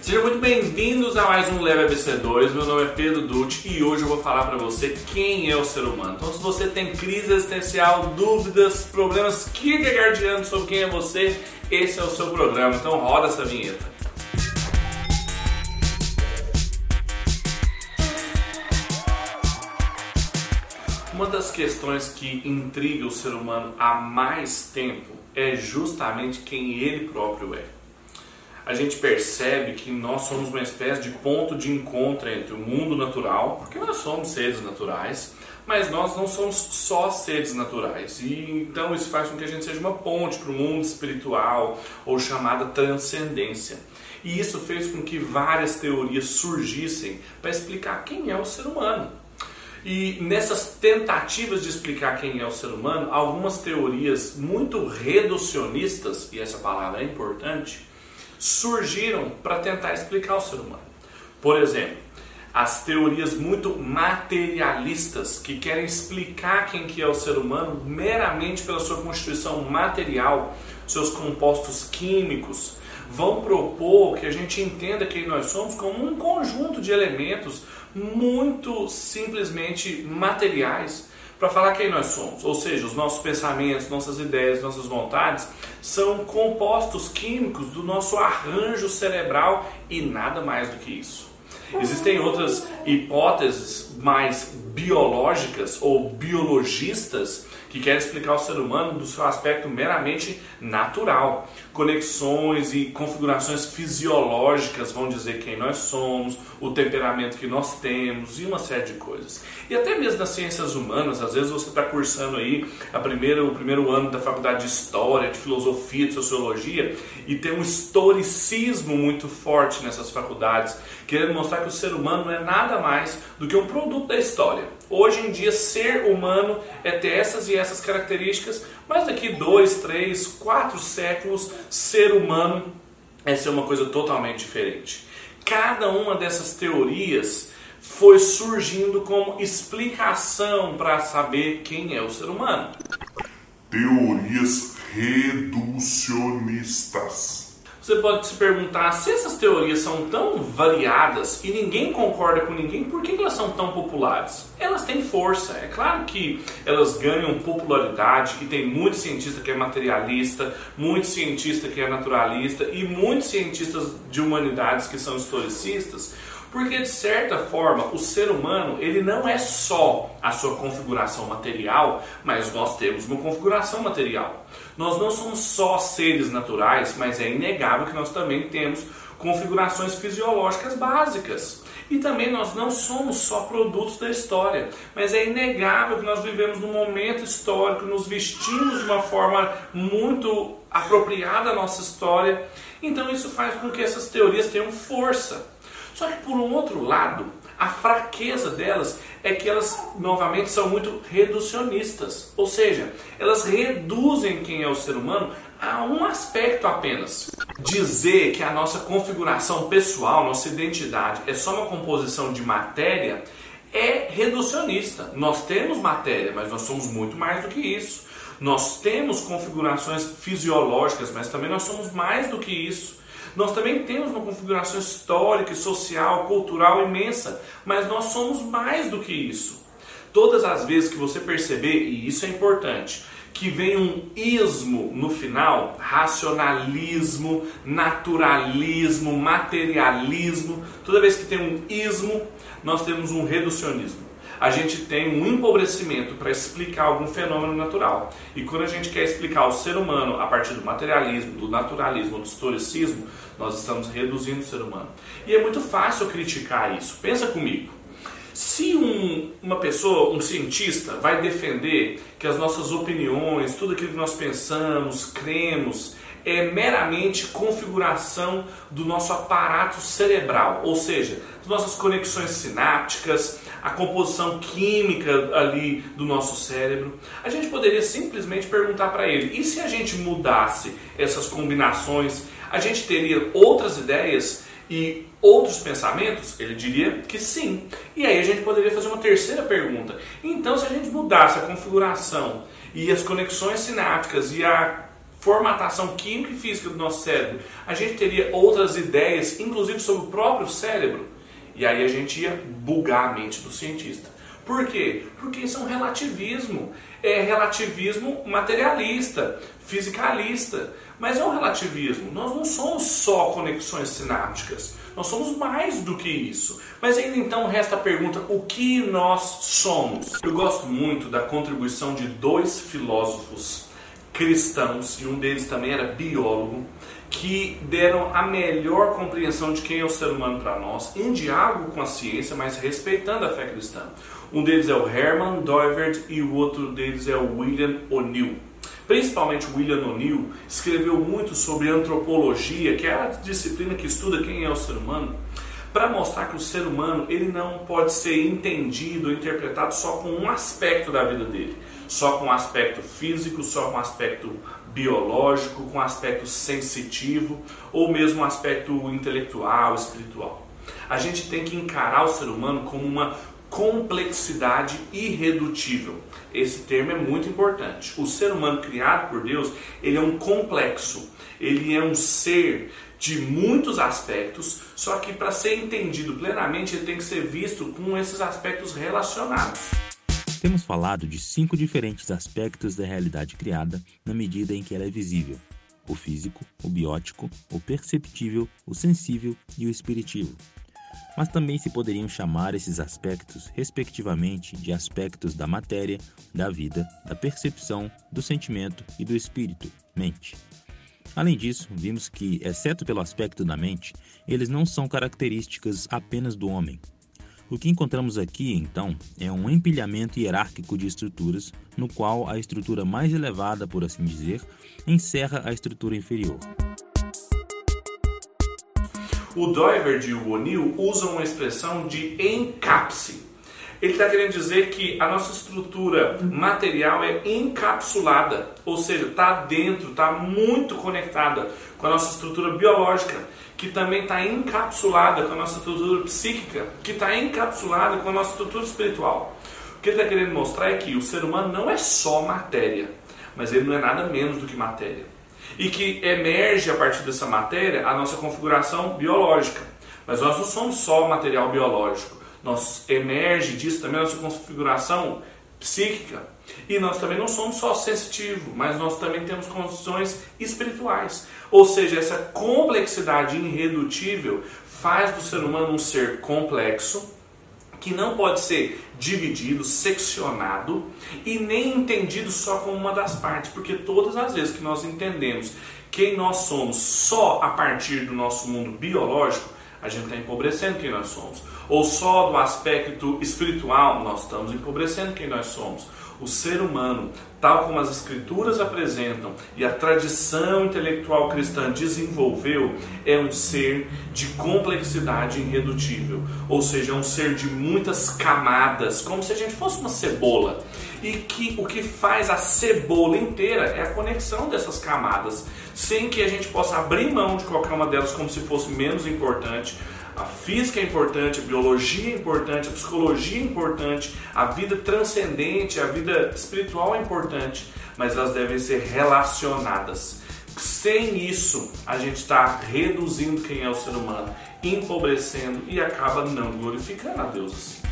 Sejam muito bem-vindos a mais um Leve ABC2. Meu nome é Pedro Dutti e hoje eu vou falar para você quem é o ser humano. Então, se você tem crise existencial, dúvidas, problemas kierkegaardianos sobre quem é você, esse é o seu programa. Então, roda essa vinheta. Uma das questões que intriga o ser humano há mais tempo é justamente quem ele próprio é a gente percebe que nós somos uma espécie de ponto de encontro entre o mundo natural, porque nós somos seres naturais, mas nós não somos só seres naturais. E então isso faz com que a gente seja uma ponte para o mundo espiritual ou chamada transcendência. E isso fez com que várias teorias surgissem para explicar quem é o ser humano. E nessas tentativas de explicar quem é o ser humano, algumas teorias muito reducionistas, e essa palavra é importante, surgiram para tentar explicar o ser humano. Por exemplo, as teorias muito materialistas que querem explicar quem que é o ser humano meramente pela sua constituição material, seus compostos químicos, vão propor que a gente entenda quem nós somos como um conjunto de elementos muito simplesmente materiais para falar quem nós somos. Ou seja, os nossos pensamentos, nossas ideias, nossas vontades são compostos químicos do nosso arranjo cerebral e nada mais do que isso. Existem outras hipóteses mais biológicas ou biologistas que querem explicar o ser humano do seu aspecto meramente natural. Conexões e configurações fisiológicas vão dizer quem nós somos, o temperamento que nós temos e uma série de coisas. E até mesmo nas ciências humanas, às vezes você está cursando aí a primeira, o primeiro ano da faculdade de História, de Filosofia, de Sociologia e tem um historicismo muito forte nessas faculdades, querendo mostrar que o ser humano não é nada mais do que um produto da história. Hoje em dia, ser humano é ter essas e essas características, mas daqui dois, três, quatro séculos, ser humano é ser uma coisa totalmente diferente. Cada uma dessas teorias foi surgindo como explicação para saber quem é o ser humano. Teorias reducionistas. Você pode se perguntar se essas teorias são tão variadas e ninguém concorda com ninguém, por que elas são tão populares? Elas têm força, é claro que elas ganham popularidade e tem muito cientista que é materialista, muito cientista que é naturalista e muitos cientistas de humanidades que são historicistas, porque de certa forma o ser humano ele não é só a sua configuração material, mas nós temos uma configuração material. Nós não somos só seres naturais, mas é inegável que nós também temos configurações fisiológicas básicas. E também nós não somos só produtos da história, mas é inegável que nós vivemos num momento histórico, nos vestimos de uma forma muito apropriada à nossa história. Então isso faz com que essas teorias tenham força. Só que por um outro lado, a fraqueza delas é que elas, novamente, são muito reducionistas. Ou seja, elas reduzem quem é o ser humano a um aspecto apenas. Dizer que a nossa configuração pessoal, nossa identidade, é só uma composição de matéria é reducionista. Nós temos matéria, mas nós somos muito mais do que isso. Nós temos configurações fisiológicas, mas também nós somos mais do que isso. Nós também temos uma configuração histórica, social, cultural imensa, mas nós somos mais do que isso. Todas as vezes que você perceber, e isso é importante, que vem um ismo no final, racionalismo, naturalismo, materialismo, toda vez que tem um ismo, nós temos um reducionismo a gente tem um empobrecimento para explicar algum fenômeno natural. E quando a gente quer explicar o ser humano a partir do materialismo, do naturalismo, do historicismo, nós estamos reduzindo o ser humano. E é muito fácil criticar isso. Pensa comigo. Se um, uma pessoa, um cientista, vai defender que as nossas opiniões, tudo aquilo que nós pensamos, cremos, é meramente configuração do nosso aparato cerebral, ou seja, das nossas conexões sinápticas, a composição química ali do nosso cérebro. A gente poderia simplesmente perguntar para ele: e se a gente mudasse essas combinações, a gente teria outras ideias e outros pensamentos? Ele diria que sim. E aí a gente poderia fazer uma terceira pergunta: então, se a gente mudasse a configuração e as conexões sinápticas e a formatação química e física do nosso cérebro, a gente teria outras ideias, inclusive sobre o próprio cérebro. E aí a gente ia bugar a mente do cientista. Por quê? Porque isso é um relativismo. É relativismo materialista, fisicalista. Mas é um relativismo. Nós não somos só conexões sinápticas. Nós somos mais do que isso. Mas ainda então resta a pergunta: o que nós somos? Eu gosto muito da contribuição de dois filósofos cristãos, e um deles também era biólogo, que deram a melhor compreensão de quem é o ser humano para nós, em diálogo com a ciência, mas respeitando a fé cristã. Um deles é o Herman Doivert e o outro deles é o William O'Neill. Principalmente William O'Neill escreveu muito sobre antropologia, que é a disciplina que estuda quem é o ser humano, para mostrar que o ser humano ele não pode ser entendido, interpretado só com um aspecto da vida dele, só com um aspecto físico, só com um aspecto biológico, com aspecto sensitivo ou mesmo aspecto intelectual, espiritual. A gente tem que encarar o ser humano como uma complexidade irredutível. Esse termo é muito importante. O ser humano criado por Deus, ele é um complexo. Ele é um ser de muitos aspectos, só que para ser entendido plenamente, ele tem que ser visto com esses aspectos relacionados. Temos falado de cinco diferentes aspectos da realidade criada na medida em que ela é visível: o físico, o biótico, o perceptível, o sensível e o espiritivo mas também se poderiam chamar esses aspectos, respectivamente, de aspectos da matéria, da vida, da percepção, do sentimento e do espírito, mente. Além disso, vimos que, exceto pelo aspecto da mente, eles não são características apenas do homem. O que encontramos aqui, então, é um empilhamento hierárquico de estruturas, no qual a estrutura mais elevada, por assim dizer, encerra a estrutura inferior. O Doiverd e o O'Neill usam uma expressão de encapse. Ele está querendo dizer que a nossa estrutura material é encapsulada, ou seja, está dentro, está muito conectada com a nossa estrutura biológica, que também está encapsulada com a nossa estrutura psíquica, que está encapsulada com a nossa estrutura espiritual. O que ele está querendo mostrar é que o ser humano não é só matéria, mas ele não é nada menos do que matéria e que emerge a partir dessa matéria a nossa configuração biológica. Mas nós não somos só material biológico, nós emerge disso também a nossa configuração psíquica. E nós também não somos só sensitivos, mas nós também temos condições espirituais. Ou seja, essa complexidade irredutível faz do ser humano um ser complexo, que não pode ser dividido, seccionado e nem entendido só como uma das partes, porque todas as vezes que nós entendemos quem nós somos só a partir do nosso mundo biológico, a gente está empobrecendo quem nós somos. Ou só do aspecto espiritual, nós estamos empobrecendo quem nós somos. O ser humano, tal como as escrituras apresentam e a tradição intelectual cristã desenvolveu, é um ser de complexidade irredutível, ou seja, é um ser de muitas camadas, como se a gente fosse uma cebola. E que o que faz a cebola inteira é a conexão dessas camadas, sem que a gente possa abrir mão de qualquer uma delas como se fosse menos importante a física é importante, a biologia é importante, a psicologia é importante, a vida transcendente, a vida espiritual é importante, mas elas devem ser relacionadas. Sem isso, a gente está reduzindo quem é o ser humano, empobrecendo e acaba não glorificando a Deus assim.